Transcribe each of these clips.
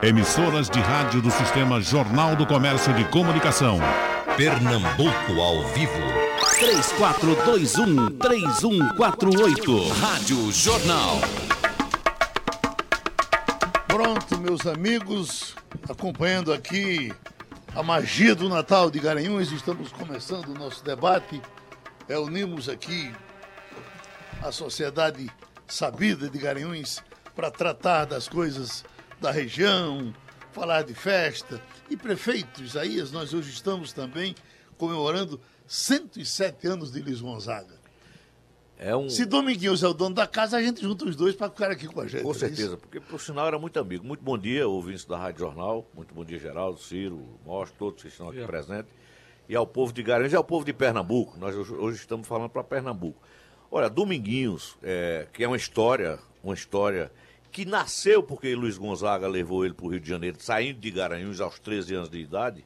Emissoras de rádio do Sistema Jornal do Comércio de Comunicação. Pernambuco ao vivo. 3421-3148. Rádio Jornal. Pronto, meus amigos, acompanhando aqui a magia do Natal de Garanhuns, estamos começando o nosso debate. Reunimos aqui a sociedade sabida de Garanhuns para tratar das coisas da região, falar de festa. E prefeito Isaías, nós hoje estamos também comemorando 107 anos de Luiz Gonzaga. É um... Se Dominguinhos é o dono da casa, a gente junta os dois para ficar aqui com a gente. Com é certeza, isso? porque por sinal era muito amigo. Muito bom dia, ouvintes da Rádio Jornal. Muito bom dia, Geraldo, Ciro, Mostra, todos que estão aqui presentes. E ao povo de Garanhuns e ao povo de Pernambuco. Nós hoje, hoje estamos falando para Pernambuco. Olha, Dominguinhos, é, que é uma história, uma história que nasceu porque Luiz Gonzaga levou ele para o Rio de Janeiro, saindo de Garanhuns aos 13 anos de idade.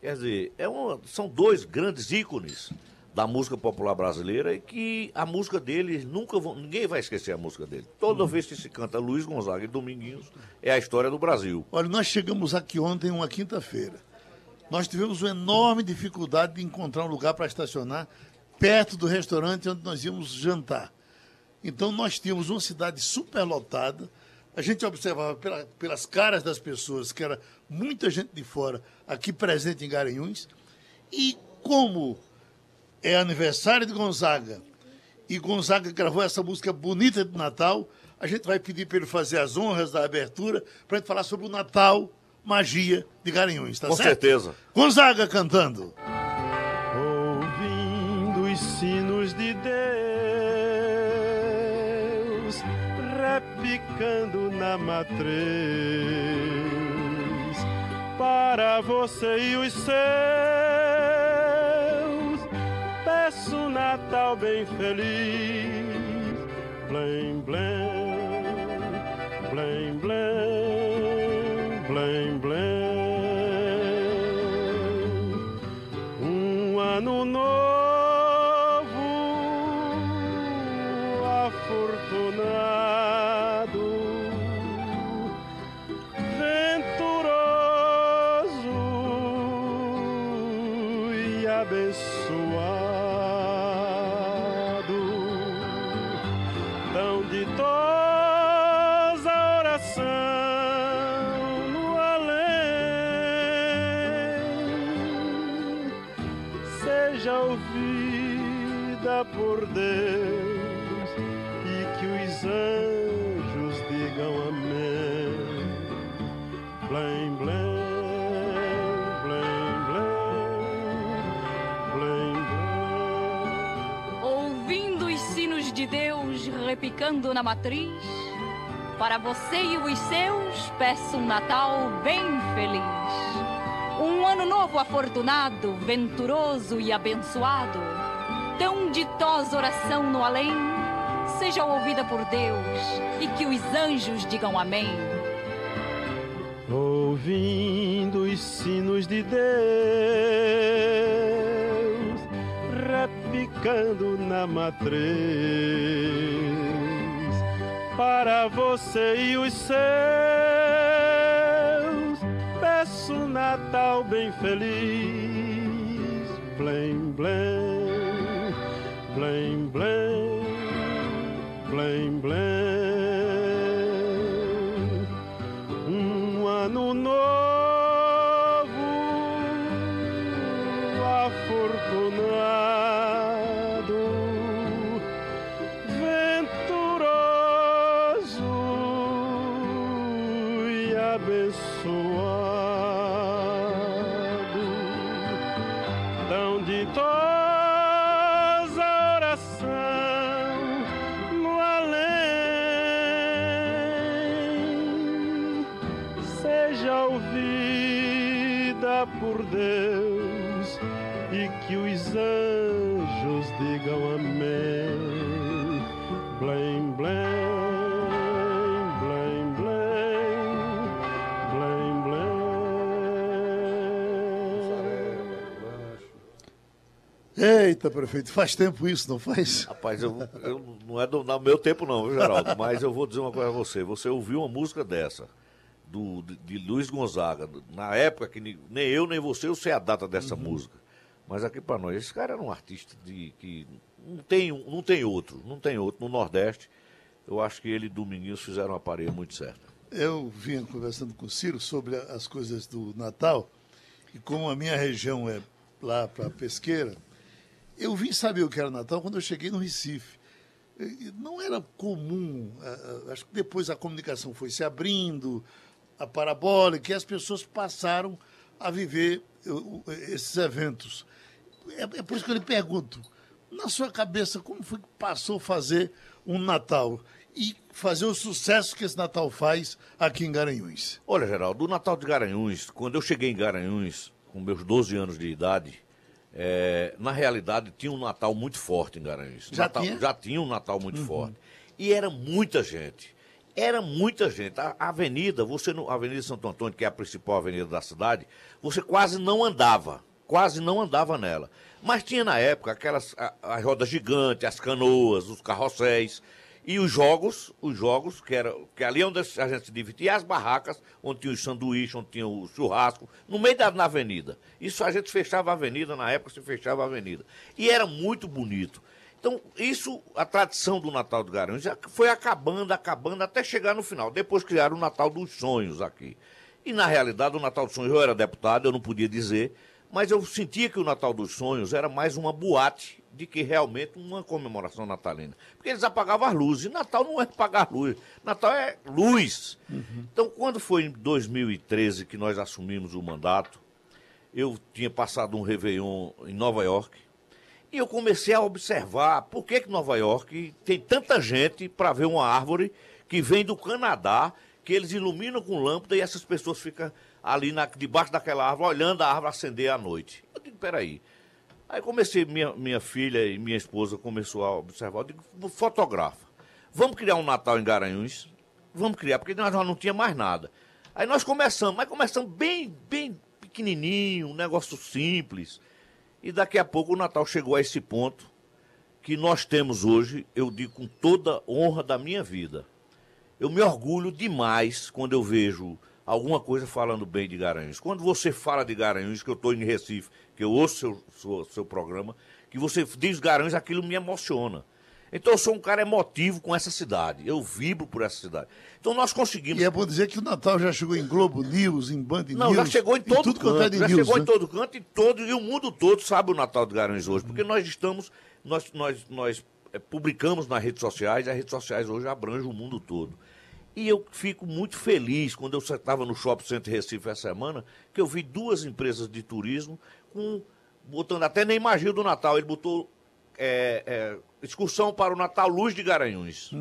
Quer dizer, é uma, são dois grandes ícones da música popular brasileira e que a música deles nunca vão, ninguém vai esquecer a música dele. Toda vez que se canta Luiz Gonzaga e Dominguinhos é a história do Brasil. Olha, nós chegamos aqui ontem, uma quinta-feira. Nós tivemos uma enorme dificuldade de encontrar um lugar para estacionar perto do restaurante onde nós íamos jantar. Então nós tínhamos uma cidade superlotada. A gente observava pela- pelas caras das pessoas que era muita gente de fora aqui presente em Garanhuns. E como é aniversário de Gonzaga e Gonzaga gravou essa música bonita de Natal, a gente vai pedir para ele fazer as honras da abertura para a gente falar sobre o Natal, magia de Garanhuns, tá Com certo? certeza. Gonzaga cantando. Repicando na matriz, para você e os seus, peço um Natal bem feliz, blém, blém, blém, blém, blém, blém. Seja ouvida por Deus e que os anjos digam amém. Blém, blém, Ouvindo os sinos de Deus repicando na matriz, para você e os seus peço um Natal bem feliz. Ano novo afortunado, venturoso e abençoado. Tão ditosa oração no além, seja ouvida por Deus e que os anjos digam amém. ouvindo os sinos de Deus, repicando na matriz, para você e os seus, peço um Bem feliz, blém, blém, blém, blém, blém, blém. Um ano novo afortunado, venturoso e abençoado, por Deus e que os anjos digam amém. Blém, blém, blém, blém, blém, blém. Eita, prefeito, faz tempo isso, não faz? Rapaz, eu, eu- não é do no meu tempo não, viu, Geraldo? Mas eu vou dizer uma coisa a você. Você ouviu uma música dessa, do, de, de Luiz Gonzaga, na época que nem eu nem você eu sei a data dessa música. Mas aqui para nós, esse cara era um artista de que não tem, não tem outro, não tem outro no Nordeste. Eu acho que ele e Dominguinhos fizeram uma parede muito certa. Eu vinha conversando com o Ciro sobre as coisas do Natal, e como a minha região é lá para Pesqueira, eu vim saber o que era Natal quando eu cheguei no Recife. Não era comum, acho que depois a comunicação foi se abrindo, a parabólica, e as pessoas passaram a viver uh, uh, esses eventos. É, é por isso que eu lhe pergunto, na sua cabeça, como foi que passou a fazer um Natal e fazer o sucesso que esse Natal faz aqui em Garanhuns? Olha, Geraldo, do Natal de Garanhuns, quando eu cheguei em Garanhuns, com meus 12 anos de idade, é, na realidade tinha um Natal muito forte em Garanhuns. Já Natal- tinha? Já tinha um Natal muito forte. E era muita gente. Era muita gente. A, a avenida, você a Avenida Santo Antônio, que é a principal avenida da cidade, você quase não andava. Quase não andava nela. Mas tinha na época aquelas a, rodas gigantes, as canoas, os carrosséis. E os jogos, os jogos, que era que ali é onde a gente se divertia, as barracas, onde tinha os sanduíches, onde tinha o churrasco, no meio da na avenida. Isso a gente fechava a avenida, na época se fechava a avenida. E era muito bonito. Então, isso, a tradição do Natal do Garanhuns já foi acabando, acabando, até chegar no final. Depois criaram o Natal dos Sonhos aqui. E, na realidade, o Natal dos Sonhos, eu era deputado, eu não podia dizer, mas eu sentia que o Natal dos Sonhos era mais uma boate de que realmente uma comemoração natalina. Porque eles apagavam as luzes. E Natal não é apagar luz. Natal é luz. Então, quando foi em 2013 que nós assumimos o mandato, eu tinha passado um Réveillon em Nova York. E eu comecei a observar por que, que Nova York tem tanta gente para ver uma árvore que vem do Canadá, que eles iluminam com lâmpada e essas pessoas ficam ali na- debaixo daquela árvore, olhando a árvore acender à noite. Eu digo, peraí. Aí comecei, minha, minha filha e minha esposa começou a observar. Eu digo, fotografa. Vamos criar um Natal em Garanhuns? Vamos criar, porque nós não tinha mais nada. Aí nós começamos, mas começamos bem, bem pequenininho, um negócio simples. E daqui a pouco o Natal chegou a esse ponto que nós temos hoje, eu digo com toda honra da minha vida. Eu me orgulho demais quando eu vejo alguma coisa falando bem de Garanhuns. Quando você fala de Garanhuns, que eu estou em Recife, que eu ouço seu, seu, seu programa, que você diz Garanhuns, aquilo me emociona. Então eu sou um cara emotivo com essa cidade. Eu vibro por essa cidade. Então nós conseguimos. E é bom dizer que o Natal já chegou em Globo News, em Band Não, News. já chegou em todo tudo canto. é já news, chegou né? em todo canto e todo e o mundo todo sabe o Natal de Garanhuns hoje, porque nós estamos nós nós nós eh, publicamos nas redes sociais, e as redes sociais hoje abrangem o mundo todo. E eu fico muito feliz quando eu estava no Shopping Center Recife essa semana, que eu vi duas empresas de turismo com botando até nem magia do Natal, ele botou é, é, excursão para o Natal Luz de Garanhuns.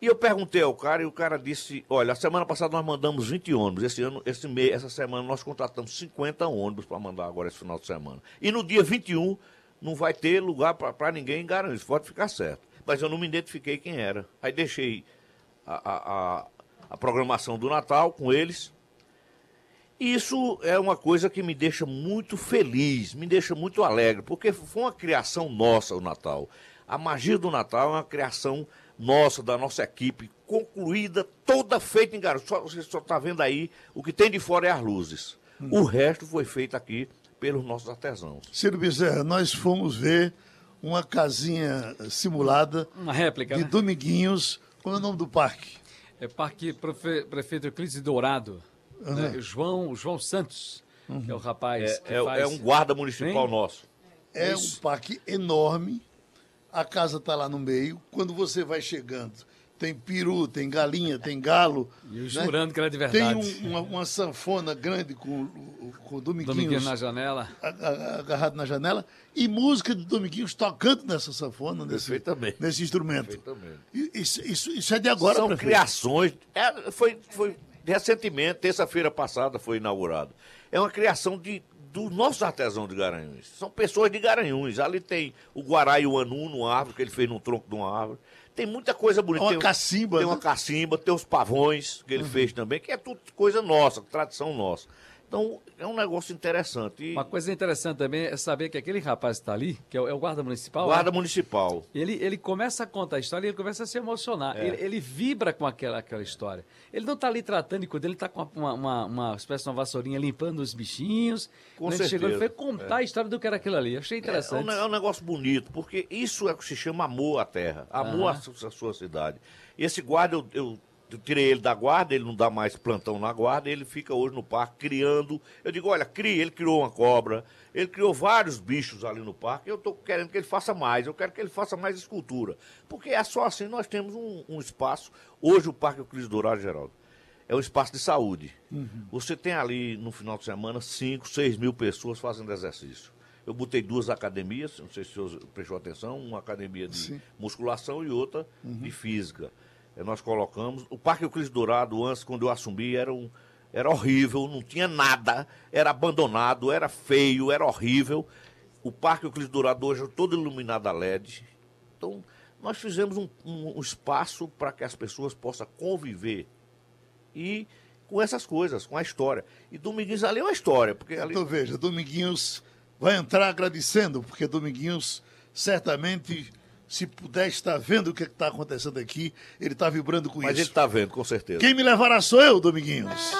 E eu perguntei ao cara e o cara disse: Olha, a semana passada nós mandamos 20 ônibus. Esse ano, esse mês, essa semana nós contratamos 50 ônibus para mandar agora esse final de semana. E no dia 21 não vai ter lugar para ninguém em Garanhuns, pode ficar certo. Mas eu não me identifiquei quem era. Aí deixei a, a, a, a programação do Natal com eles. E isso é uma coisa que me deixa muito feliz, me deixa muito alegre, porque foi uma criação nossa o Natal. A magia do Natal é uma criação nossa, da nossa equipe, concluída, toda feita em Garanhuns. Só- Você só está vendo aí, o que tem de fora é as luzes. O resto foi feito aqui pelos nossos artesãos. Ciro Bezerra, nós fomos ver uma casinha simulada Uma réplica, de né? Dominguinhos. Qual é o nome do parque? É Parque Prefeito Euclides Dourado. Né? João, João Santos, que é o rapaz que É, faz... é um guarda municipal Sim. nosso. É um parque enorme. A casa está lá no meio. Quando você vai chegando, tem peru, tem galinha, tem galo. E eu né? jurando que era de Tem verdade. um- uma, uma sanfona grande com, com o Dominguinhos, Dominguinho na janela. agarrado na janela e música de Dominguinhos tocando nessa sanfona, nesse, nesse instrumento. Perfeitamente. Isso, isso, isso é de agora, São prefeito. criações. é, foi, foi recentemente, terça-feira passada, foi inaugurado. É uma criação de, do nosso artesão de Garanhuns. São pessoas de Garanhuns. Ali tem o Guará e o Anu numa árvore, que ele fez num tronco de uma árvore. Tem muita coisa bonita. Uma tem, cacimba, Tem né? uma cacimba, tem os pavões que ele fez também, que é tudo coisa nossa, tradição nossa. Então, é um negócio interessante. E Uma coisa interessante também é saber que aquele rapaz que está ali, que é o, é o guarda municipal, guarda né? municipal. ele, ele começa a contar a história e ele começa a se emocionar. É. Ele, ele vibra com aquela, aquela história. Ele não está ali tratando de ele está com uma, uma, uma espécie de uma vassourinha limpando os bichinhos. Com Quando ele chegou, ele foi certeza. contar a história do que era aquilo ali. Eu achei É um, interessante. ne- é um negócio bonito, porque isso é o que se chama amor à terra, amor à, à sua cidade. E esse guarda, eu, eu- eu tirei ele da guarda, ele não dá mais plantão na guarda, ele fica hoje no parque criando. Eu digo, olha, cria, ele criou uma cobra, ele criou vários bichos ali no parque, eu estou querendo que ele faça mais, eu quero que ele faça mais escultura. Porque é só assim nós temos um, um espaço. Hoje o Parque Euclides Dourado, Geraldo, é um espaço de saúde. Você tem ali no final de semana 5, 6 mil pessoas fazendo exercício. Eu botei duas academias, não sei se o senhor prestou atenção, uma academia de Sim. musculação e outra de física. Eh, nós colocamos. O Parque Euclides Dourado, antes, quando eu assumi, era, um, era horrível, não tinha nada, era abandonado, era feio, era horrível. O Parque Euclides Dourado hoje é todo iluminado a LED. Então, nós fizemos um, um- um espaço para que as pessoas possam conviver e com essas coisas, com a história. E Dominguinhos ali é uma história, porque ali. Então veja, Dominguinhos vai entrar agradecendo, porque Dominguinhos certamente, se puder estar vendo o que está acontecendo aqui, ele está vibrando com Mas ele isso. está vendo, com certeza. Quem me levará sou eu, Dominguinhos.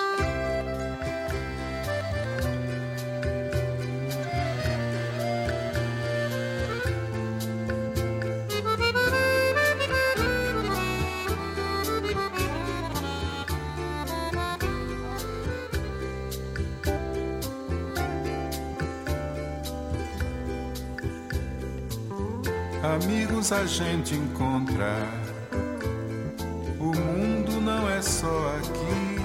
Amigos a gente encontra. O mundo não é só aqui.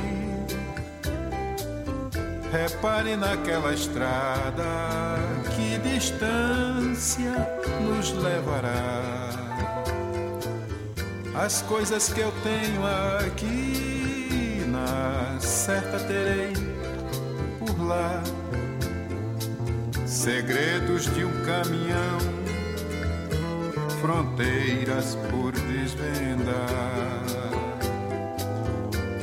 Repare naquela estrada, que distância nos levará. As coisas que eu tenho aqui, na certa terei por lá. Segredos de um caminhão fronteiras por desvendar.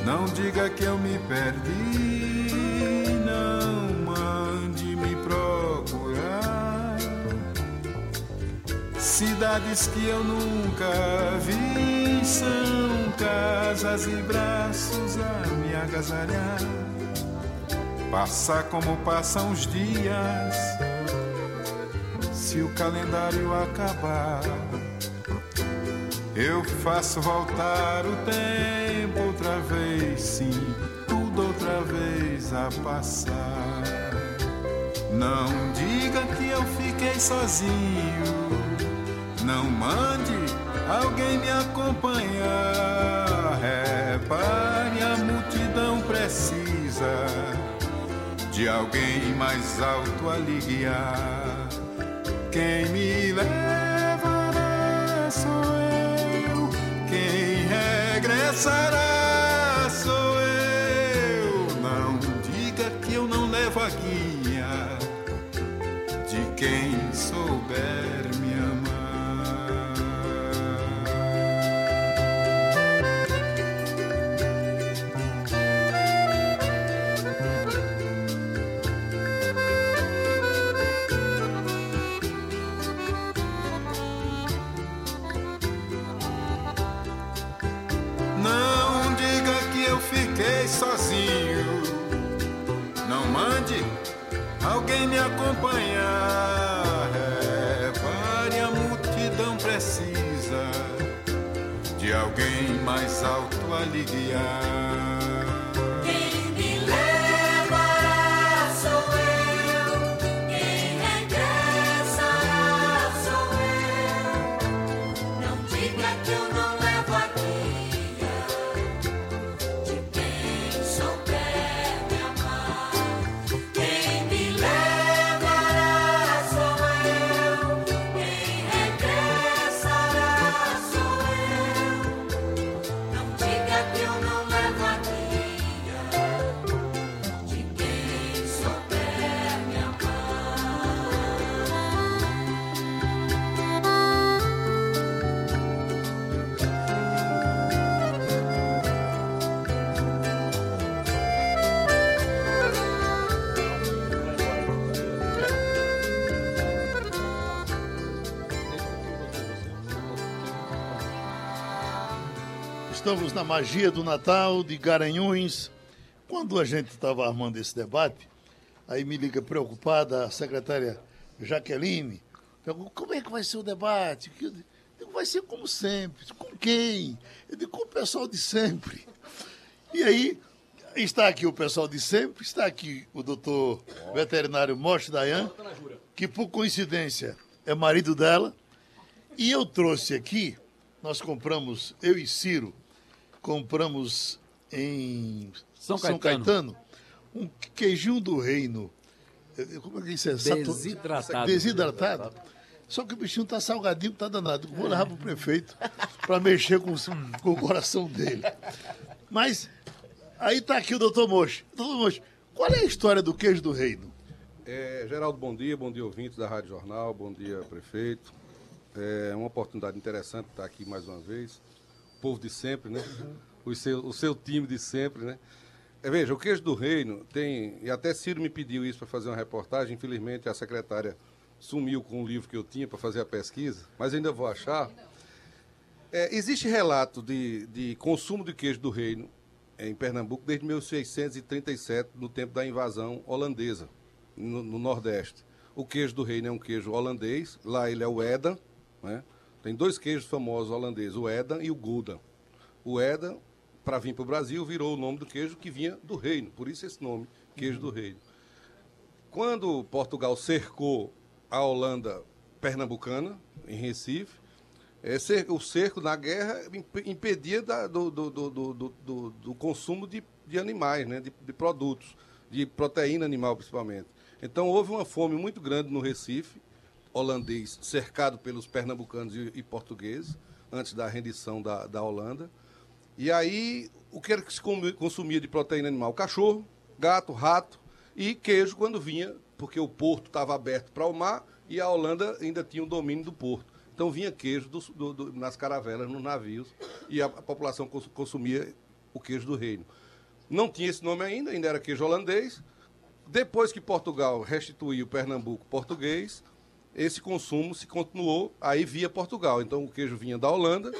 Não diga que eu me perdi, não mande me procurar. Cidades que eu nunca vi são casas e braços a me agasalhar. Passar como passam os dias se o calendário acabar. Eu faço voltar o tempo outra vez, sim, tudo outra vez a passar. Não diga que eu fiquei sozinho, não mande alguém me acompanhar. Repare, a multidão precisa de alguém mais alto a guiar. Quem me levará regressará sou eu. Não diga que eu não levo a guia de quem souber me acompanhar. Repare, a multidão precisa de alguém mais alto a lhe guiar. Estamos na magia do Natal, de Garanhuns. Quando a gente estava armando esse debate, aí me liga preocupada a secretária Jaqueline. Pergunta, como é que vai ser o debate? Eu digo, vai ser como sempre. Com quem? Eu digo, com o pessoal de sempre. E aí, está aqui o pessoal de sempre, está aqui o doutor veterinário Moche Dayan, que por coincidência é marido dela. E eu trouxe aqui, nós compramos, eu e Ciro, compramos em São São Caetano. Caetano, um queijinho do reino. Eh, Como é que isso é? Desidratado. Desidratado. Só que o bichinho tá salgadinho, tá danado. Vou levar pro prefeito para mexer com, com o coração dele. Mas aí tá aqui o doutor Mocho. Doutor Mocho, qual é a história do queijo do reino? É, Geraldo, bom dia, bom dia ouvintes da Rádio Jornal, bom dia prefeito. É uma oportunidade interessante estar aqui mais uma vez. Povo de sempre, né? O seu, o seu time de sempre, né? É, veja, o queijo do reino tem, e até Ciro me pediu isso para fazer uma reportagem, infelizmente a secretária sumiu com o livro que eu tinha para fazer a pesquisa, mas ainda vou achar. É, existe relato de, de consumo de queijo do reino em Pernambuco desde 1637, no tempo da invasão holandesa, no, no Nordeste. O queijo do reino é um queijo holandês, lá ele é o Edam, né? Tem dois queijos famosos holandeses, o Edam e o Gouda. O Edam, para vir para o Brasil, virou o nome do queijo que vinha do reino, por isso esse nome, queijo do reino. Quando Portugal cercou a Holanda pernambucana, em Recife, é, o cerco na guerra imp- impedia da- do- do- do- do consumo de, de animais, né, de, de produtos, de proteína animal principalmente. Então houve uma fome muito grande no Recife, holandês, cercado pelos pernambucanos e, e portugueses, antes da rendição da, da Holanda. E aí, o que era que se consumia de proteína animal? Cachorro, gato, rato e queijo quando vinha, porque o porto estava aberto para o mar e a Holanda ainda tinha o domínio do porto. Então vinha queijo dos- do- do- nas caravelas, nos navios, e a, a população cons- consumia o queijo do reino. Não tinha esse nome ainda, ainda era queijo holandês. Depois que Portugal restituiu Pernambuco português, esse consumo se continuou aí via Portugal. Então o queijo vinha da Holanda,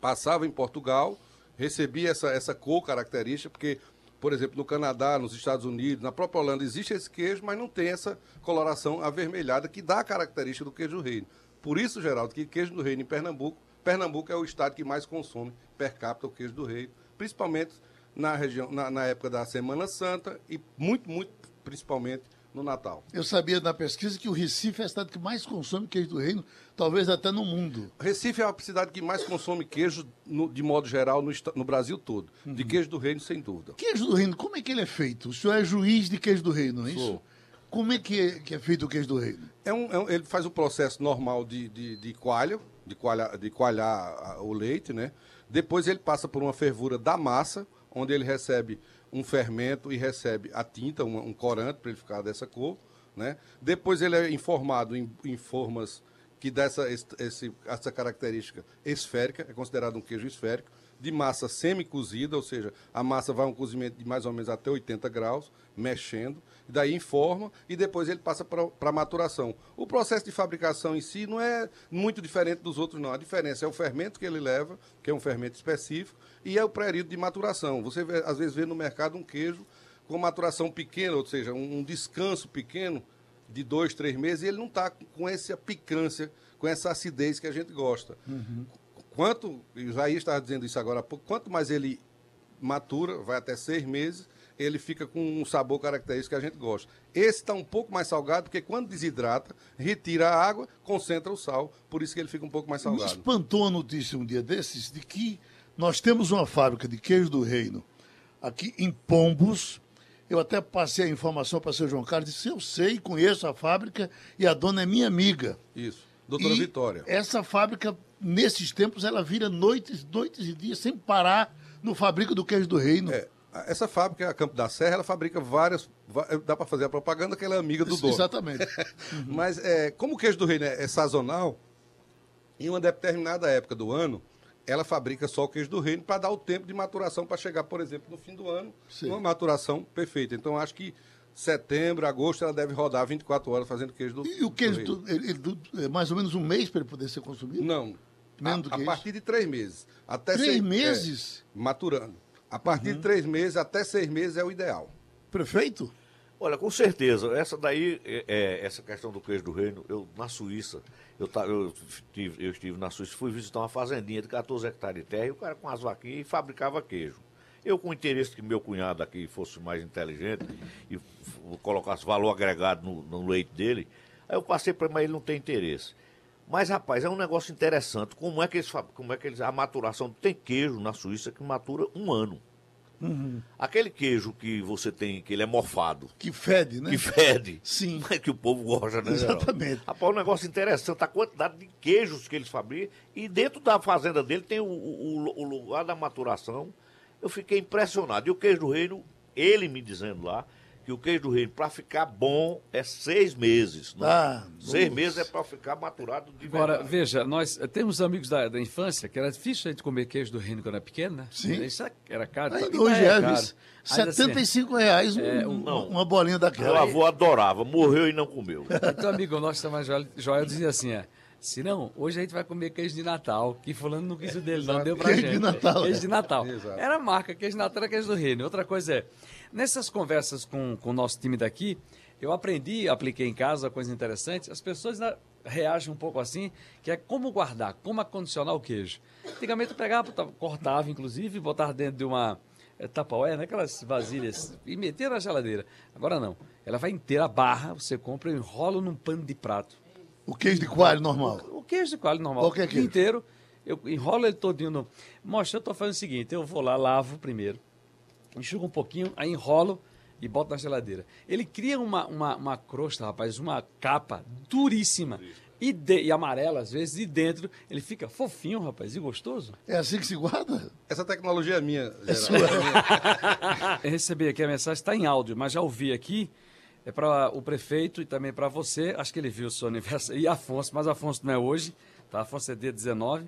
passava em Portugal, recebia essa, essa cor característica, porque, por exemplo, no Canadá, nos Estados Unidos, na própria Holanda existe esse queijo, mas não tem essa coloração avermelhada que dá a característica do queijo reino. Por isso, Geraldo, que queijo do reino em Pernambuco, Pernambuco é o estado que mais consome per capita o queijo do reino, principalmente na região, na, na época da Semana Santa e muito, muito principalmente no Natal. Eu sabia na pesquisa que o Recife é a cidade que mais consome queijo do reino, talvez até no mundo. Recife é a cidade que mais consome queijo, no- de modo geral, no, no Brasil todo. De queijo do reino, sem dúvida. Queijo do reino, como é que ele é feito? O senhor é juiz de queijo do reino, não é isso? Sou. Como é que, é que é feito o queijo do reino? É um, é um- ele faz o processo normal de, de, de coalho, de, coalha, de coalhar o leite, né? Depois ele passa por uma fervura da massa, onde ele recebe um fermento e recebe a tinta, um, um corante, para ele ficar dessa cor, né? Depois ele é informado em, em formas que dá essa, esse- essa característica esférica, é considerado um queijo esférico, de massa semi-cozida, ou seja, a massa vai a um cozimento de mais ou menos até 80 graus, mexendo, daí informa e depois ele passa para maturação. O processo de fabricação em si não é muito diferente dos outros, não. A diferença é o fermento que ele leva, que é um fermento específico, e é o período de maturação. Você vê, às vezes vê no mercado um queijo com maturação pequena, ou seja, um, um descanso pequeno de dois, três meses, e ele não está com essa picância, com essa acidez que a gente gosta. Quanto, o Isaías estava dizendo isso agora há pouco, quanto mais ele matura, vai até seis meses, ele fica com um sabor característico que a gente gosta. Esse está um pouco mais salgado, porque quando desidrata, retira a água, concentra o sal, por isso que ele fica um pouco mais Me salgado. espantou a notícia um dia desses de que nós temos uma fábrica de queijo do reino aqui em Pombos. Eu até passei a informação para o seu João Carlos, disse, eu sei, conheço a fábrica e a dona é minha amiga. Isso. Doutora E Vitória. Essa fábrica, nesses tempos, ela vira noites, noites e dias sem parar no fabrico do queijo do reino. É, essa fábrica, a Campo da Serra, ela fabrica várias. va- Dá para fazer a propaganda que ela é amiga do dono. Exatamente. Mas é, como o queijo do reino é, é sazonal, em uma determinada época do ano, ela fabrica só o queijo do reino para dar o tempo de maturação para chegar, por exemplo, no fim do ano, Sim. uma maturação perfeita. Então, acho que setembro, agosto, ela deve rodar 24 horas fazendo queijo do E o queijo, reino. do, ele, ele- do- é mais ou menos um mês para ele poder ser consumido? Não. Menos do a, a que partir de três meses. Até Três seis- meses? é, maturando. A partir de três meses até seis meses é o ideal. Prefeito? Olha, com certeza. Essa daí, é, é, essa questão do queijo do reino, eu na Suíça, eu, eu, estive, eu estive na Suíça, fui visitar uma fazendinha de 14 hectares de terra e o cara com as vaquinhas e fabricava queijo. Eu, com o interesse que meu cunhado aqui fosse mais inteligente e colocasse valor agregado no, no leite dele, aí eu passei para ele, mas ele não tem interesse. Mas, rapaz, é um negócio interessante. Como é que eles, como é que eles, a maturação tem queijo na Suíça que matura um ano. Aquele queijo que você tem, que ele é mofado. Que fede, né? Que fede. Sim. Mas que o povo gosta, né? Exatamente. Rapaz, é um negócio interessante, a quantidade de queijos que eles fabricam. E dentro da fazenda dele tem o, o- o lugar da maturação. Eu fiquei impressionado. E o queijo do reino, ele me dizendo lá, que o queijo do reino, para ficar bom, é seis meses. Né? Ah, seis nossa. meses é para ficar maturado de Agora, verdade. veja, nós eh, temos amigos da, da infância que era difícil a gente comer queijo do reino quando era pequeno, né? Sim. Isso era- era caro. Ainda hoje ainda é, caro. vice. Ainda assim, 75 reais um- É, um- um- uma bolinha Meu daquela. avô adorava, morreu e não comeu. Então, amigo nosso, mais Joel, Joel dizia assim, é, se não, hoje a gente vai comer queijo de Natal, que fulano não quis o dele, não deu pra Queijo gente. de Natal, Queijo é. de Natal. Exato. Era a marca, queijo de Natal era queijo do reino. Outra coisa é, nessas conversas com, com o nosso time daqui, eu aprendi, apliquei em casa, coisa interessante, as pessoas né, reagem um pouco assim, que é como guardar, como acondicionar o queijo. Antigamente eu pegava, cortava, inclusive, botava dentro de uma é, tapaué, né, aquelas vasilhas, e meter na geladeira. Agora não, ela vai inteira, a barra, você compra, eu enrolo num pano de prato. O queijo de coalho normal. O queijo de coalho normal. Qualquer queijo. inteiro. Eu enrolo ele todinho no. Mostra, eu tô fazendo o seguinte: eu vou lá, lavo primeiro, enxugo um pouquinho, aí enrolo e boto na geladeira. Ele cria uma, uma, uma crosta, rapaz, uma capa duríssima. E, de- e amarela, às vezes, e dentro ele fica fofinho, rapaz, e gostoso. É assim que se guarda? Essa tecnologia é minha, É sua. Eu recebi aqui a mensagem, está em áudio, mas já ouvi aqui. É para o prefeito e também para você. Acho que ele viu o seu aniversário. E Afonso, mas Afonso não é hoje, tá? Afonso é dia 19.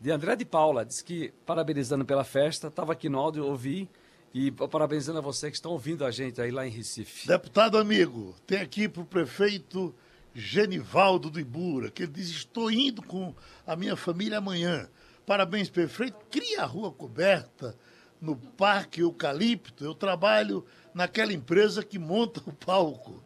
De André de Paula, disse que parabenizando pela festa. Estava aqui no áudio, ouvi. E parabenizando a você que estão ouvindo a gente aí lá em Recife. Deputado amigo, tem aqui para o prefeito Genivaldo do Ibura, que ele diz: Estou indo com a minha família amanhã. Parabéns, prefeito. Cria a rua coberta no Parque Eucalipto. Eu trabalho naquela empresa que monta o palco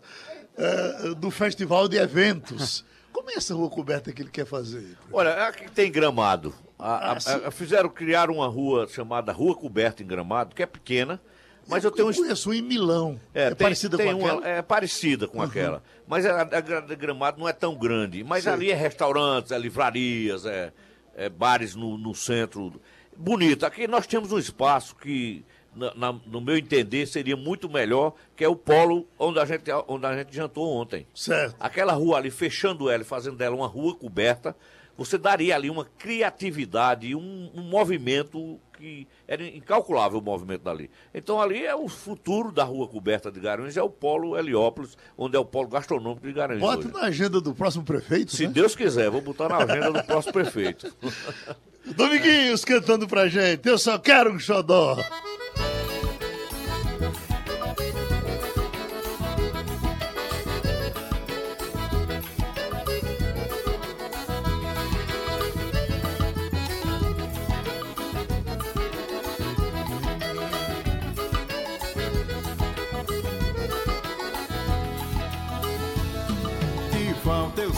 eh, do Festival de Eventos. Como é essa rua coberta que ele quer fazer? Olha, aqui tem gramado. A- a- Ah, sim. a- fizeram criar uma rua chamada Rua Coberta em Gramado, que é pequena, mas eu tenho um conheço em Milão. É, É tem- parecida tem com uma- aquela? É parecida com Uhum. aquela. Mas a, a, gra- a Gramado não é tão grande. Mas Sei. ali é restaurantes, é livrarias, é, é bares no, no centro. Bonito. Aqui nós temos um espaço que, na- na- no meu entender, seria muito melhor, que é o polo onde a gente, onde a gente jantou ontem. Certo. Aquela rua ali, fechando ela e fazendo dela uma rua coberta, você daria ali uma criatividade, um, um movimento que era incalculável o movimento dali. Então ali é o futuro da rua coberta de Garanhuns, é o polo Heliópolis, onde é o polo gastronômico de Garanhuns. Bota hoje. na agenda do próximo prefeito. Se né? Deus quiser, vou botar na agenda do próximo prefeito. Dominguinhos cantando pra gente. Eu só quero um xodó.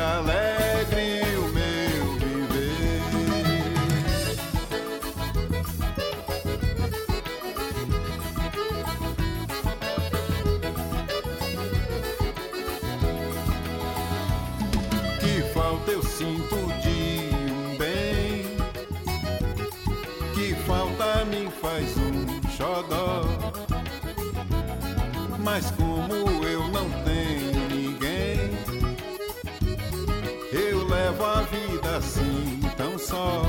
que só.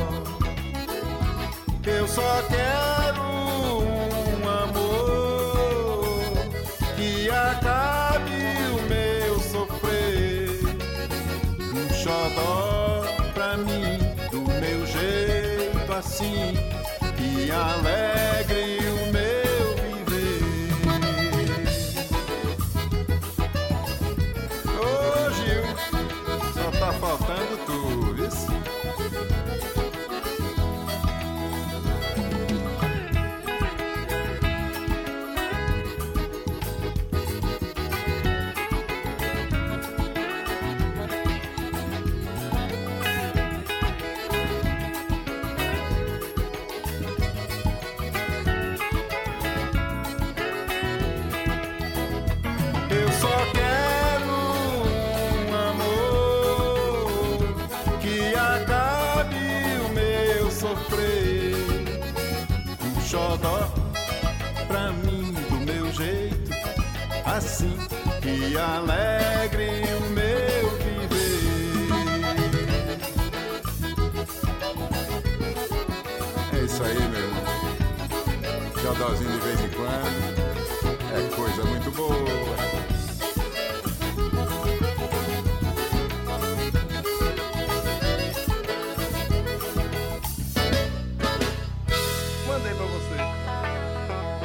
Eu só quero um amor que acabe o meu sofrer. Um xodó pra mim, do meu jeito assim, que alegre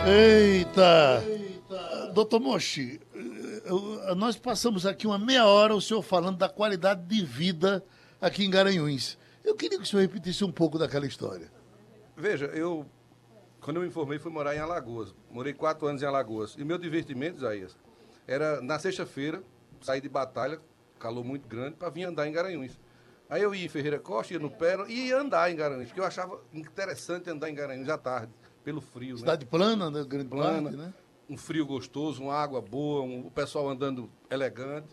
Eita! Doutor Mochi, eu- nós passamos aqui uma meia hora o senhor falando da qualidade de vida aqui em Garanhuns. Eu queria que o senhor repetisse um pouco daquela história. Veja, eu, quando eu me formei, fui morar em Alagoas. Morei quatro anos em Alagoas. E meu divertimento, Isaías, era na sexta-feira, sair de batalha, calor muito grande, para vir andar em Garanhuns. Aí eu ia em Ferreira Costa, ia no Pérola e ia andar em Garanhuns, porque eu achava interessante andar em Garanhuns à tarde, pelo frio. Cidade né? plana, né? Grande plana, né? um frio gostoso, uma água boa, um- o pessoal andando elegante.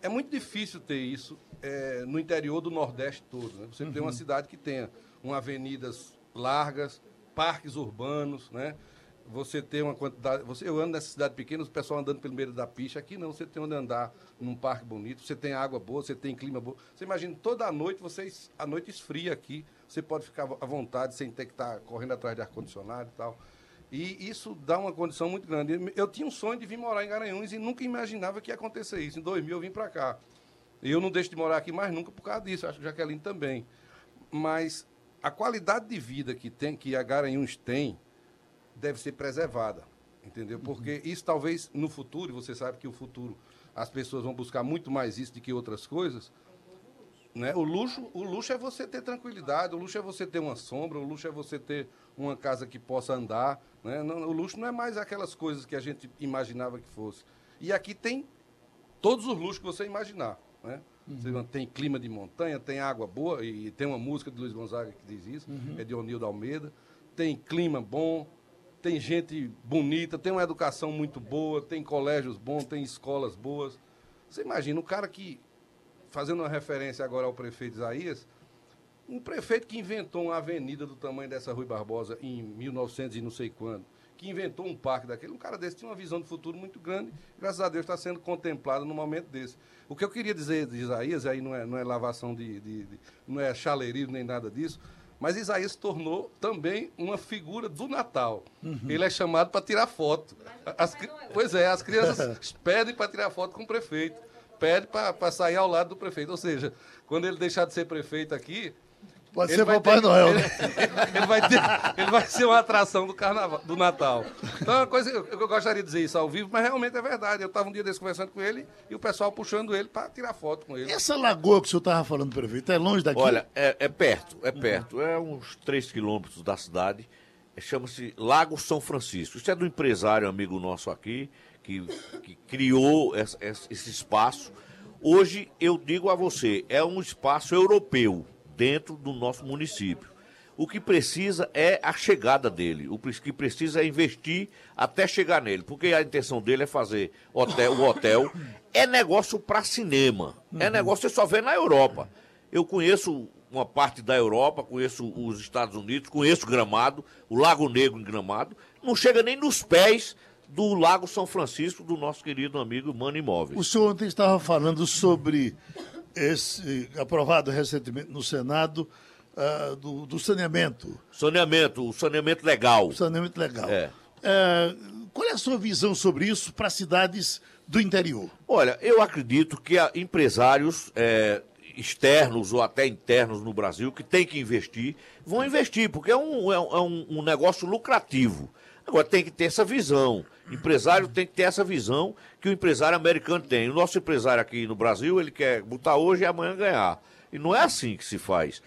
É muito difícil ter isso eh, no interior do Nordeste todo. Né? Você tem uma Uhum. cidade que tenha uma avenidas largas, parques urbanos, né? Você tem uma quantidade. Você, eu ando nessa cidade pequena, o pessoal andando pelo meio da pista. Aqui não, você tem onde andar num parque bonito, você tem água boa, você tem clima bom. Você imagina, toda a noite, vocês, a noite esfria aqui, você pode ficar à vontade sem ter que estar correndo atrás de ar-condicionado e tal. E isso dá uma condição muito grande. Eu tinha um sonho de vir morar em Garanhuns e nunca imaginava que ia acontecer isso. Em 2000 eu vim para cá. E eu não deixo de morar aqui mais nunca por causa disso, acho que Jaqueline também. Mas a qualidade de vida que tem, que a Garanhuns tem, deve ser preservada, entendeu? Porque isso talvez no futuro, você sabe que o futuro as pessoas vão buscar muito mais isso do que outras coisas, né? O luxo, o luxo é você ter tranquilidade, o luxo é você ter uma sombra, o luxo é você ter uma casa que possa andar, né? Não, o luxo não é mais aquelas coisas que a gente imaginava que fosse. E aqui tem todos os luxos que você imaginar, né? Você tem clima de montanha, tem água boa, e tem uma música de Luiz Gonzaga que diz isso, é de Onildo Almeida. Tem clima bom, tem gente bonita, tem uma educação muito boa, tem colégios bons, tem escolas boas. Você imagina, um cara que, fazendo uma referência agora ao prefeito Isaías, um prefeito que inventou uma avenida do tamanho dessa Rui Barbosa em 1900 e não sei quando, que inventou um parque daquele, um cara desse tinha uma visão de futuro muito grande, graças a Deus está sendo contemplado num momento desse. O que eu queria dizer de Isaías, aí não é, não é lavação de, de- de- não é chaleirismo nem nada disso, mas Isaías se tornou também uma figura do Natal. Ele é chamado para tirar foto. As cri- pois é, as crianças pedem para tirar foto com o prefeito, pedem para sair ao lado do prefeito. Ou seja, quando ele deixar de ser prefeito aqui, Pode ele ser Papai ter- Noel, Ele, né? ele vai ter, ele vai ser uma atração do carnaval, do Natal. Então, é uma coisa, eu, eu gostaria de dizer isso ao vivo, mas realmente é verdade. Eu estava um dia desse conversando com ele e o pessoal puxando ele para tirar foto com ele. Essa lagoa que o senhor estava falando, prefeito, é longe daqui? Olha, é, é perto, é perto. É uns 3 quilômetros da cidade. É, Chama-se Lago São Francisco. Isso é do empresário amigo nosso aqui, que, que criou essa- essa- esse espaço. Hoje, eu digo a você, é um espaço europeu dentro do nosso município. O que precisa é a chegada dele. O que precisa é investir até chegar nele. Porque a intenção dele é fazer hotel, o hotel. É negócio para cinema. É negócio que você só vê na Europa. Eu conheço uma parte da Europa, conheço os Estados Unidos, conheço Gramado, o Lago Negro em Gramado. Não chega nem nos pés do Lago São Francisco, do nosso querido amigo Mano Imóveis. O senhor ontem estava falando sobre esse, aprovado recentemente no Senado, ah, do, do saneamento, Saneamento, o saneamento legal. saneamento legal. É. É, qual é a sua visão sobre isso para cidades do interior? Olha, eu acredito que há empresários é, externos ou até internos no Brasil que têm que investir, vão investir, porque é um, é um- é um negócio lucrativo. Agora tem que ter essa visão. Empresário tem que ter essa visão que o empresário americano tem. O nosso empresário aqui no Brasil, ele quer botar hoje e amanhã ganhar. E não é assim que se faz.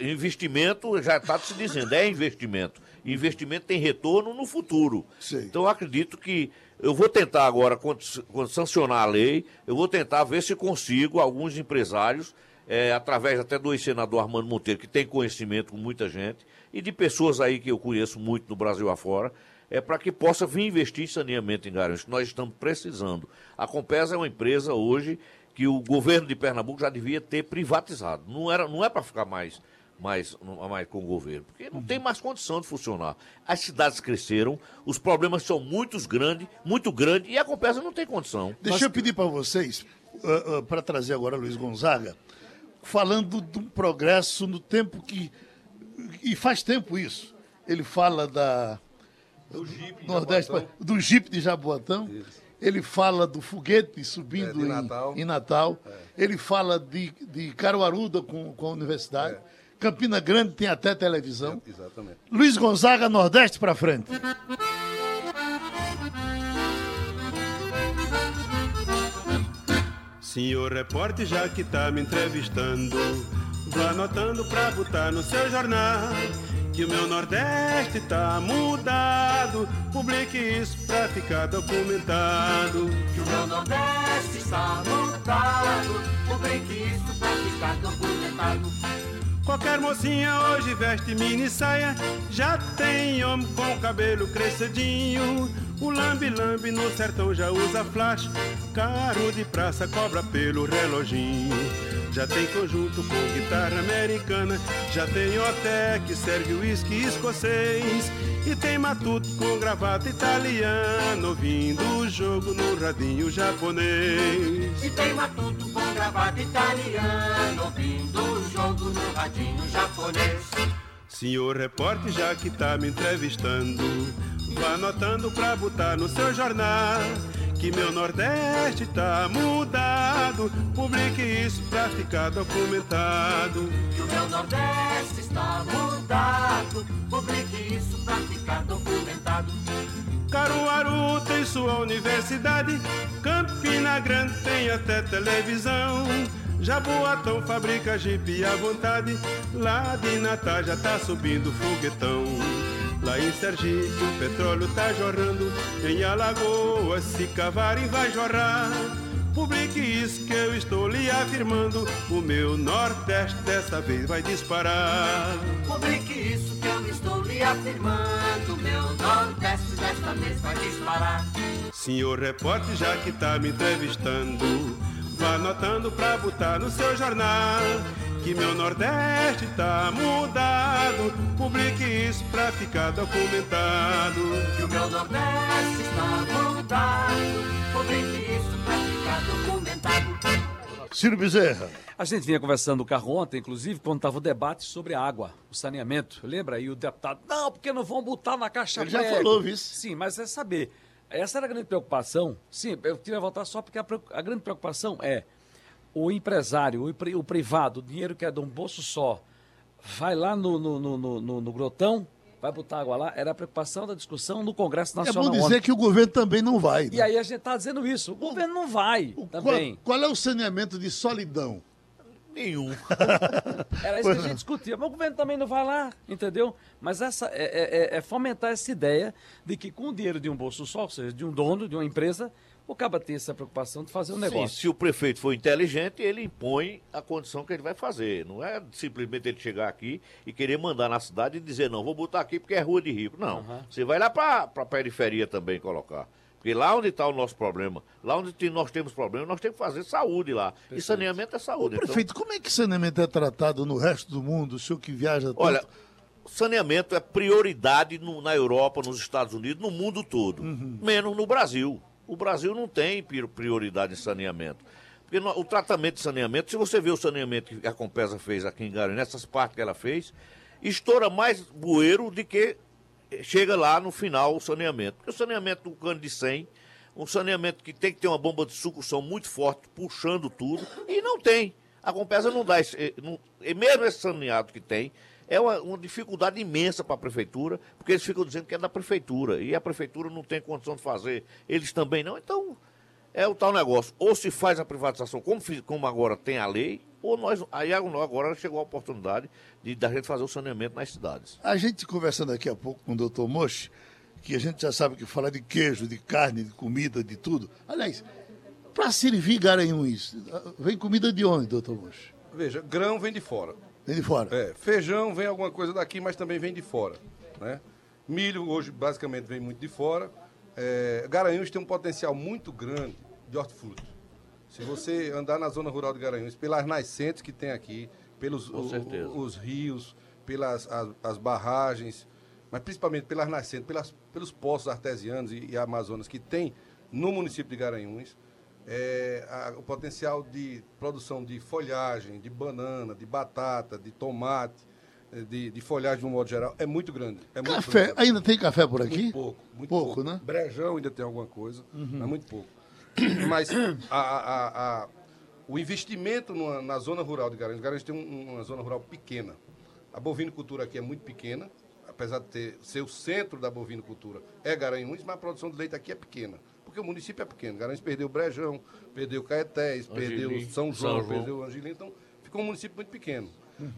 Investimento, já está se dizendo, é investimento. Investimento tem retorno no futuro. Então eu acredito que eu vou tentar agora, quando, sancionar a lei, eu vou tentar ver se consigo alguns empresários, eh, através até do ex-senador Armando Monteiro, que tem conhecimento com muita gente, e de pessoas aí que eu conheço muito no Brasil afora, é para que possa vir investir em saneamento em Garanhuns, nós estamos precisando. A Compesa é uma empresa hoje que o governo de Pernambuco já devia ter privatizado. Não, era, não é para ficar mais, mais, mais com o governo, porque não tem mais condição de funcionar. As cidades cresceram, os problemas são muito grandes, muito grandes, e a Compesa não tem condição. Deixa eu pedir para vocês, para trazer agora Luiz Gonzaga, falando de um progresso no tempo que. E faz tempo isso. Ele fala da. Do Jeep de Nordeste, Jaboatão. do Jeep de Jaboatão. Ele fala do foguete subindo É, em, Natal. em Natal. Ele fala de, de Caruaruda com, com a universidade. Campina Grande tem até televisão. Exatamente. Luiz Gonzaga, Nordeste para frente. Senhor repórter, já que tá me entrevistando, vá anotando pra botar no seu jornal que o meu Nordeste tá mudado. Publique isso pra ficar documentado. Que o meu Nordeste está mudado. Publique isso pra ficar documentado. Qualquer mocinha hoje veste mini saia, já tem homem com cabelo crescidinho. O lambe-lambe no sertão já usa flash, caro de praça cobra pelo reloginho. Já tem conjunto com guitarra americana, já tem hotel que serve uísque escocês. E tem matuto com gravata italiana, ouvindo o jogo no radinho japonês. E tem matuto com gravata italiana, ouvindo o jogo no radinho japonês. Senhor repórter, já que tá me entrevistando, vá anotando pra botar no seu jornal que meu Nordeste tá mudado. Publique isso pra ficar documentado. Que o meu Nordeste está mudado. Publique isso pra ficar documentado. Caruaru tem sua universidade, Campina Grande tem até televisão. Jaboatão fabrica jipe à vontade, lá de Natal já tá subindo foguetão. Lá em Sergipe o petróleo tá jorrando, em Alagoas se cavarem vai jorrar. Publique isso que eu estou lhe afirmando, o meu Nordeste dessa vez vai disparar. Publique isso que eu estou lhe afirmando. Meu Nordeste desta vez vai disparar. Senhor repórter, já que tá me entrevistando, vá anotando pra botar no seu jornal que meu Nordeste tá mudado. Publique isso pra ficar documentado. Que o meu Nordeste está mudado. Publique isso pra ficar documentado. Ciro Bezerra. A gente vinha conversando no carro ontem, inclusive, quando estava o debate sobre a água, o saneamento. Lembra aí o deputado? Não, porque não vão botar na caixa Ele já prego." falou, viu? Sim, mas é saber. Essa era a grande preocupação. Sim, eu queria voltar só porque a, a grande preocupação é o empresário, o, pri- o privado, o dinheiro que é de um bolso só, vai lá no, no, no, no- no- grotão, vai botar água lá. Era a preocupação da discussão no Congresso É Nacional. bom dizer ontem. que o governo também não vai. né? E aí a gente está dizendo isso. O governo não vai também. Qual, qual é o saneamento de solidão? Nenhum. Era isso que a gente discutia. Mas o governo também não vai lá, entendeu? Mas essa é, é- é fomentar essa ideia de que com o dinheiro de um bolso só, ou seja, de um dono, de uma empresa, o caba tem essa preocupação de fazer um Sim, negócio. se o prefeito for inteligente, ele impõe a condição que ele vai fazer. Não é simplesmente ele chegar aqui e querer mandar na cidade e dizer, não, vou botar aqui porque é rua de rico. Não. Você vai lá para a periferia também colocar. Porque lá onde está o nosso problema, lá onde tem- nós temos problema, nós temos que fazer saúde lá. E saneamento é saúde. Então, Prefeito, como é que saneamento é tratado no resto do mundo, o senhor que viaja tanto? Olha, saneamento é prioridade no- na Europa, nos Estados Unidos, no mundo todo. Menos no Brasil. O Brasil não tem pri- prioridade em saneamento. Porque o tratamento de saneamento, se você vê o saneamento que a Compesa fez aqui em Garanhuns, nessas partes que ela fez, estoura mais bueiro do que chega lá no final o saneamento. Porque o saneamento do cano de 100, um saneamento que tem que ter uma bomba de sucção muito forte, puxando tudo, e não tem. A Compesa não dá esse, eh, não- mesmo esse saneado que tem, é uma, uma dificuldade imensa para a prefeitura, porque eles ficam dizendo que é da prefeitura, e a prefeitura não tem condição de fazer, eles também não. Então, é o tal negócio. Ou se faz a privatização, como, como agora tem a lei, ou nós. Aí agora chegou a oportunidade de da gente fazer o saneamento nas cidades. A gente conversando daqui a pouco com o doutor Mochi, que a gente já sabe que fala de queijo, de carne, de comida, de tudo. Aliás, para servir Garanhuns, vem comida de onde, doutor Mochi? Veja, grão vem de fora. Vem de fora. É, feijão vem alguma coisa daqui, mas também vem de fora. Né? Milho hoje basicamente vem muito de fora. É, Garanhuns tem um potencial muito grande de hortifruti. Se você andar na zona rural de Garanhuns, pelas nascentes que tem aqui, pelos o- os rios, pelas as, as barragens, mas principalmente pelas nascentes, pelas, pelos poços artesianos e, e amazonas que tem no município de Garanhuns, é, a- o potencial de produção de folhagem, de banana, de batata, de tomate, eh, de, de folhagem de um modo geral, é muito grande. É muito Café, grande. ainda tem café por aqui? Muito pouco. Muito Pouco, pouco, né? Brejão ainda tem alguma coisa, Uhum. mas muito pouco. Mas a- a- a- o investimento numa- na zona rural de Garanhuns, Garanhuns tem um- uma zona rural pequena. A bovinocultura aqui é muito pequena, apesar de ter, ser o centro da bovinocultura, é Garanhuns, mas a produção de leite aqui é pequena. Porque o município é pequeno. Garanhuns perdeu Brejão, perdeu Caetés, perdeu Angelim, São João, São João. perdeu Angelim, então ficou um município muito pequeno.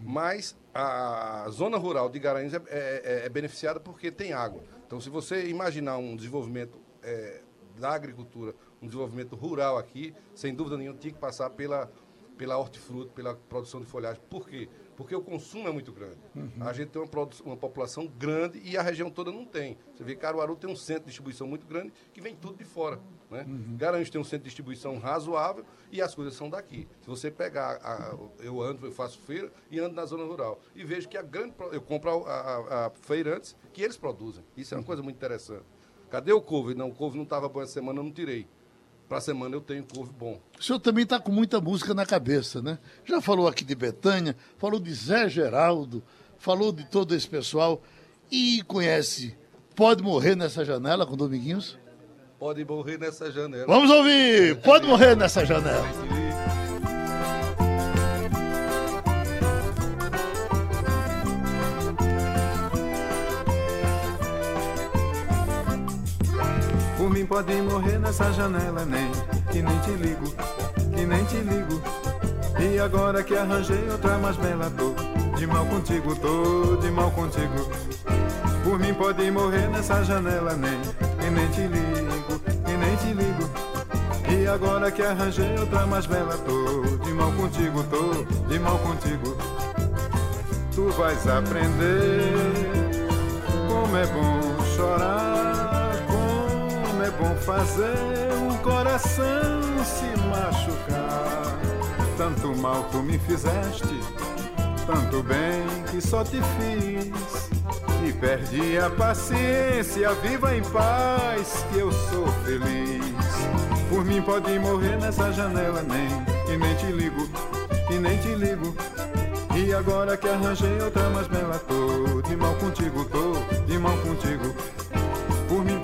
Mas a zona rural de Garanhuns é, é- é beneficiada porque tem água. Então, se você imaginar um desenvolvimento é, da agricultura, um desenvolvimento rural aqui, sem dúvida nenhuma, tinha que passar pela, pela hortifruti, pela produção de folhagem. Por quê? Porque o consumo é muito grande. A gente tem uma, uma população grande e a região toda não tem. Você vê que Caruaru tem um centro de distribuição muito grande que vem tudo de fora. Né? Garanhuns tem um centro de distribuição razoável e as coisas são daqui. Se você pegar, a- eu ando, eu faço feira e ando na zona rural e vejo que a grande, eu compro a, a, a feirantes que eles produzem. Isso é uma coisa muito interessante. Cadê o couve? Não, o couve não estava bom essa semana, eu não tirei. Para a semana eu tenho couve bom. O senhor também está com muita música na cabeça, né? Já falou aqui de Betânia, falou de Zé Geraldo, falou de todo esse pessoal e conhece Pode Morrer Nessa Janela com Dominguinhos? Pode morrer nessa janela. Vamos ouvir! Pode Morrer Nessa Janela. Mim pode morrer nessa janela, nem que nem te ligo, que nem te ligo. E agora que arranjei outra mais bela tô, de mal contigo tô, de mal contigo. Por mim pode morrer nessa janela, nem que nem te ligo, que nem te ligo. E agora que arranjei outra mais bela tô, de mal contigo tô, de mal contigo. Tu vais aprender como é bom chorar, bom fazer um coração se machucar. Tanto mal tu me fizeste, tanto bem que só te fiz. E perdi a paciência, viva em paz, que eu sou feliz. Por mim pode morrer nessa janela, nem, e nem te ligo, e nem te ligo. E agora que arranjei outra mais bela tô De mal contigo tô, de mal contigo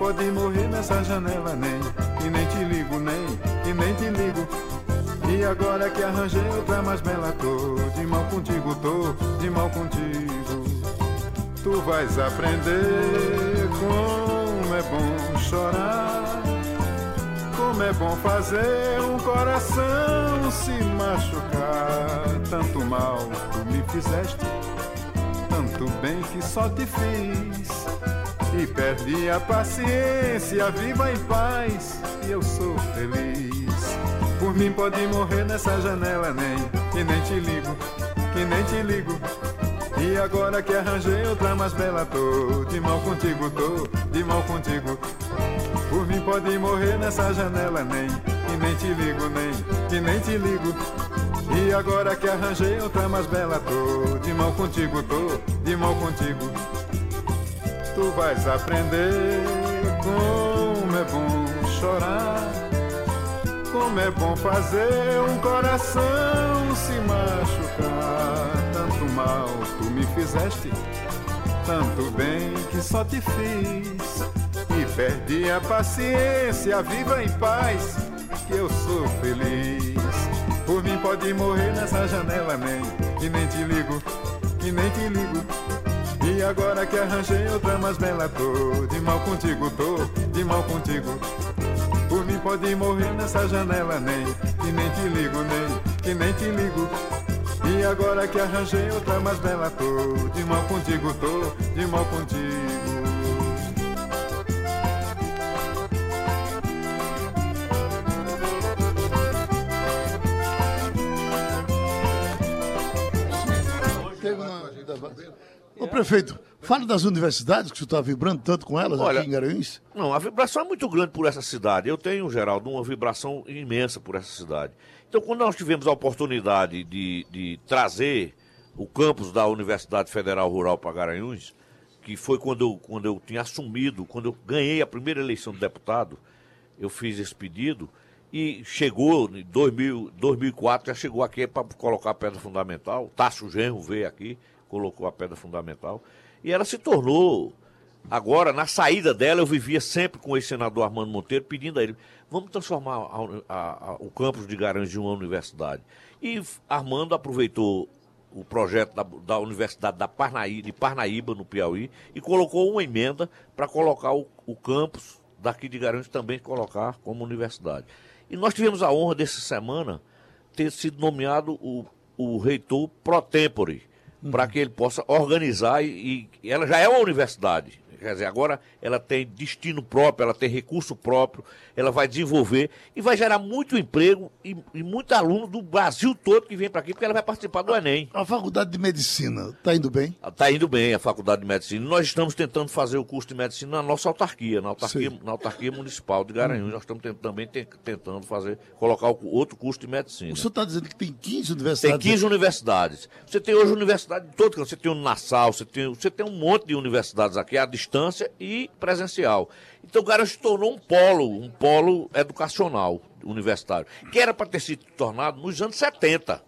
pode morrer nessa janela nem E nem te ligo, nem, e nem te ligo E agora que arranjei outra mais bela tô De mal contigo tô, de mal contigo Tu vais aprender como é bom chorar como é bom fazer um coração se machucar. Tanto mal tu me fizeste, tanto bem que só te fiz. E perdi a paciência, viva em paz, e eu sou feliz. Por mim pode morrer nessa janela, nem, que nem te ligo, que nem te ligo. E agora que arranjei outra mais bela tô, de mal contigo tô, de mal contigo. Por mim pode morrer nessa janela, nem, e nem te ligo, nem, e nem te ligo. E agora que arranjei outra mais bela, tô, de mal contigo, tô, de mal contigo. Tu vais aprender como é bom chorar, como é bom fazer um coração se machucar. Tanto mal tu me fizeste, tanto bem que só te fiz. E perdi a paciência, viva em paz, que eu sou feliz. Por mim pode morrer nessa janela, nem, que nem te ligo, que nem te ligo. E agora que arranjei outra mais bela tô De mal contigo tô, de mal contigo. Por mim pode morrer nessa janela nem Que nem te ligo, nem, que nem te ligo. E agora que arranjei outra mais bela tô De mal contigo tô, de mal contigo. Teve uma- Ô, prefeito, fale das universidades, que você está vibrando tanto com elas Olha, aqui em Garanhuns. Não, a vibração é muito grande por essa cidade. Eu tenho, Geraldo, uma vibração imensa por essa cidade. Então, quando nós tivemos a oportunidade de, de trazer o campus da Universidade Federal Rural para Garanhuns, que foi quando eu, quando eu tinha assumido, quando eu ganhei a primeira eleição de deputado, eu fiz esse pedido e chegou em 2000, 2004, já chegou aqui para colocar a pedra fundamental. Tasso Genro veio aqui, colocou a pedra fundamental. E ela se tornou Agora, na saída dela, eu vivia sempre com o ex-senador Armando Monteiro pedindo a ele: vamos transformar a- a- a- o campus de Garanhuns em uma universidade. E Armando aproveitou o projeto da, da Universidade da Parnaí, de Parnaíba, no Piauí, e colocou uma emenda para colocar o, o campus daqui de Garanhuns também colocar como universidade. E nós tivemos a honra dessa semana ter sido nomeado o, o reitor pro tempore, para que ele possa organizar e, e ela já é uma universidade. Quer dizer, agora ela tem destino próprio, ela tem recurso próprio, ela vai desenvolver e vai gerar muito emprego e, e muito aluno do Brasil todo que vem para aqui, porque ela vai participar do Enem. A faculdade de medicina está indo bem? Está indo bem a faculdade de medicina. Nós estamos tentando fazer o curso de medicina na nossa autarquia, na autarquia, na autarquia municipal de Garanhuns. Nós estamos também te- tentando fazer, colocar outro curso de medicina. O senhor está dizendo que tem 15 Tem universidades? 15 universidades. Você tem hoje universidade de todo canto. Você tem o Nassau, você tem, você tem um monte de universidades aqui, à distância e presencial. Então, o Garanhuns se tornou um polo, um polo educacional universitário, que era para ter sido tornado nos anos 70.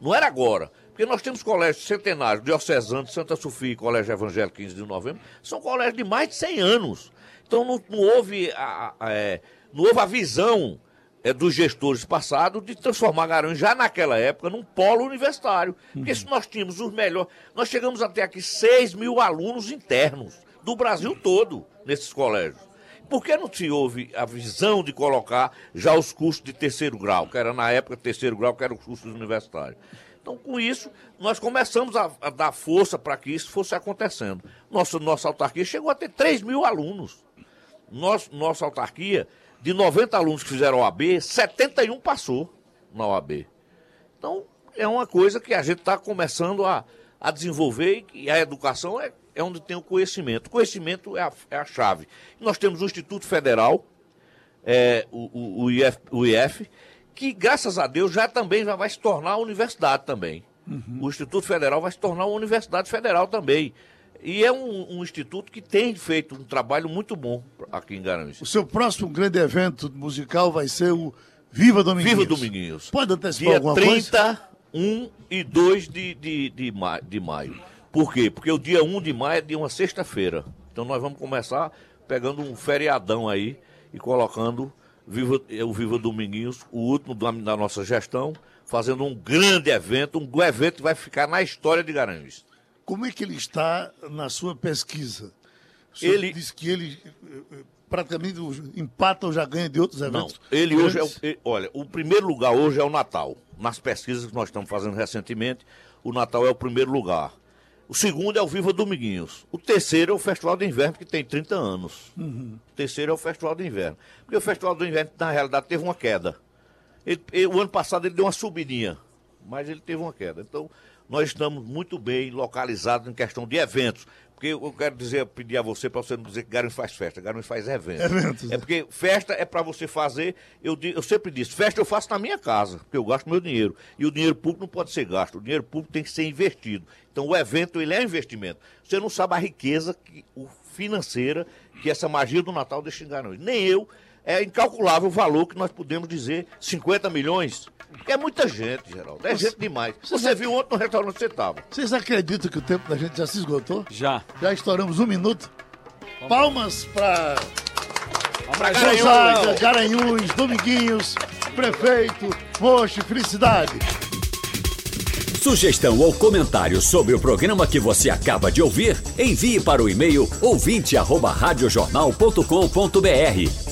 Não era agora. Porque nós temos colégios centenários, Diocesano, Santa Sofia e Colégio Evangélico 15 de novembro, são colégios de mais de 100 anos. Então não, não houve, a, a- é, não houve a visão é, dos gestores passados de transformar Garanhuns já naquela época num polo universitário. Porque se nós tínhamos os melhores. Nós chegamos até aqui 6 mil alunos internos do Brasil todo nesses colégios. Por que não se houve a visão de colocar já os cursos de terceiro grau, que era na época terceiro grau, que eram os cursos universitários? Então, com isso, nós começamos a, a dar força para que isso fosse acontecendo. Nossa, nossa autarquia chegou a ter 3 mil alunos. Nossa, nossa autarquia, de 90 alunos que fizeram OAB, 71 passou na OAB. Então, é uma coisa que a gente está começando a, a desenvolver e a educação é, é onde tem o conhecimento. O conhecimento é a, é a chave. Nós temos o Instituto Federal, é, o, o, o IF, o IF, que, graças a Deus, já também já vai se tornar universidade também. O Instituto Federal vai se tornar uma universidade federal também. E é um, um instituto que tem feito um trabalho muito bom aqui em Garanhuns. O seu próximo grande evento musical vai ser o Viva Dominguinhos. Viva Dominguinhos. Pode antecipar Dia alguma 30, coisa? 1 e 2 de, de, de, de maio. Por quê? Porque o dia 1 de maio é de uma sexta-feira. Então nós vamos começar pegando um feriadão aí e colocando Viva, eh, o Viva Dominguinhos, o último da, da nossa gestão, fazendo um grande evento, um evento que vai ficar na história de Garanhuns. Como é que ele está na sua pesquisa? O Ele- disse que ele eh, eh, praticamente empata ou já ganha de outros Não, eventos. ele hoje é olha, o primeiro lugar hoje é o Natal. Nas pesquisas que nós estamos fazendo recentemente, o Natal é o primeiro lugar. O segundo é o Viva Dominguinhos. O terceiro é o Festival de Inverno, que tem 30 anos. Uhum. O terceiro é o Festival de Inverno. Porque o Festival do Inverno, na realidade, teve uma queda. Ele- ele- o ano passado ele deu uma subidinha, mas ele teve uma queda. Então, nós estamos muito bem localizados em questão de eventos. Porque eu quero dizer, pedir a você para você não dizer que Garanhuns faz festa, Garanhuns faz eventos. Eventos. É porque festa é para você fazer, eu, eu sempre disse, festa eu faço na minha casa, porque eu gasto meu dinheiro. E o dinheiro público não pode ser gasto, o dinheiro público tem que ser investido. Então o evento, ele é um investimento. Você não sabe a riqueza que, o financeira que essa magia do Natal deixa em Garanhuns. Nem eu, é incalculável o valor que nós podemos dizer 50 milhões. É muita gente, Geraldo. É gente demais. Você viu ontem no restaurante que você estava. Vocês acreditam que o tempo da gente já se esgotou? Já. Já estouramos um minuto? Palmas para Pra Gonzaga, Garanhuns. Garanhuns, Dominguinhos, Prefeito, Mocho, Felicidade. Sugestão ou comentário sobre o programa que você acaba de ouvir, envie para o e-mail ouvinte@radiojornal.com.br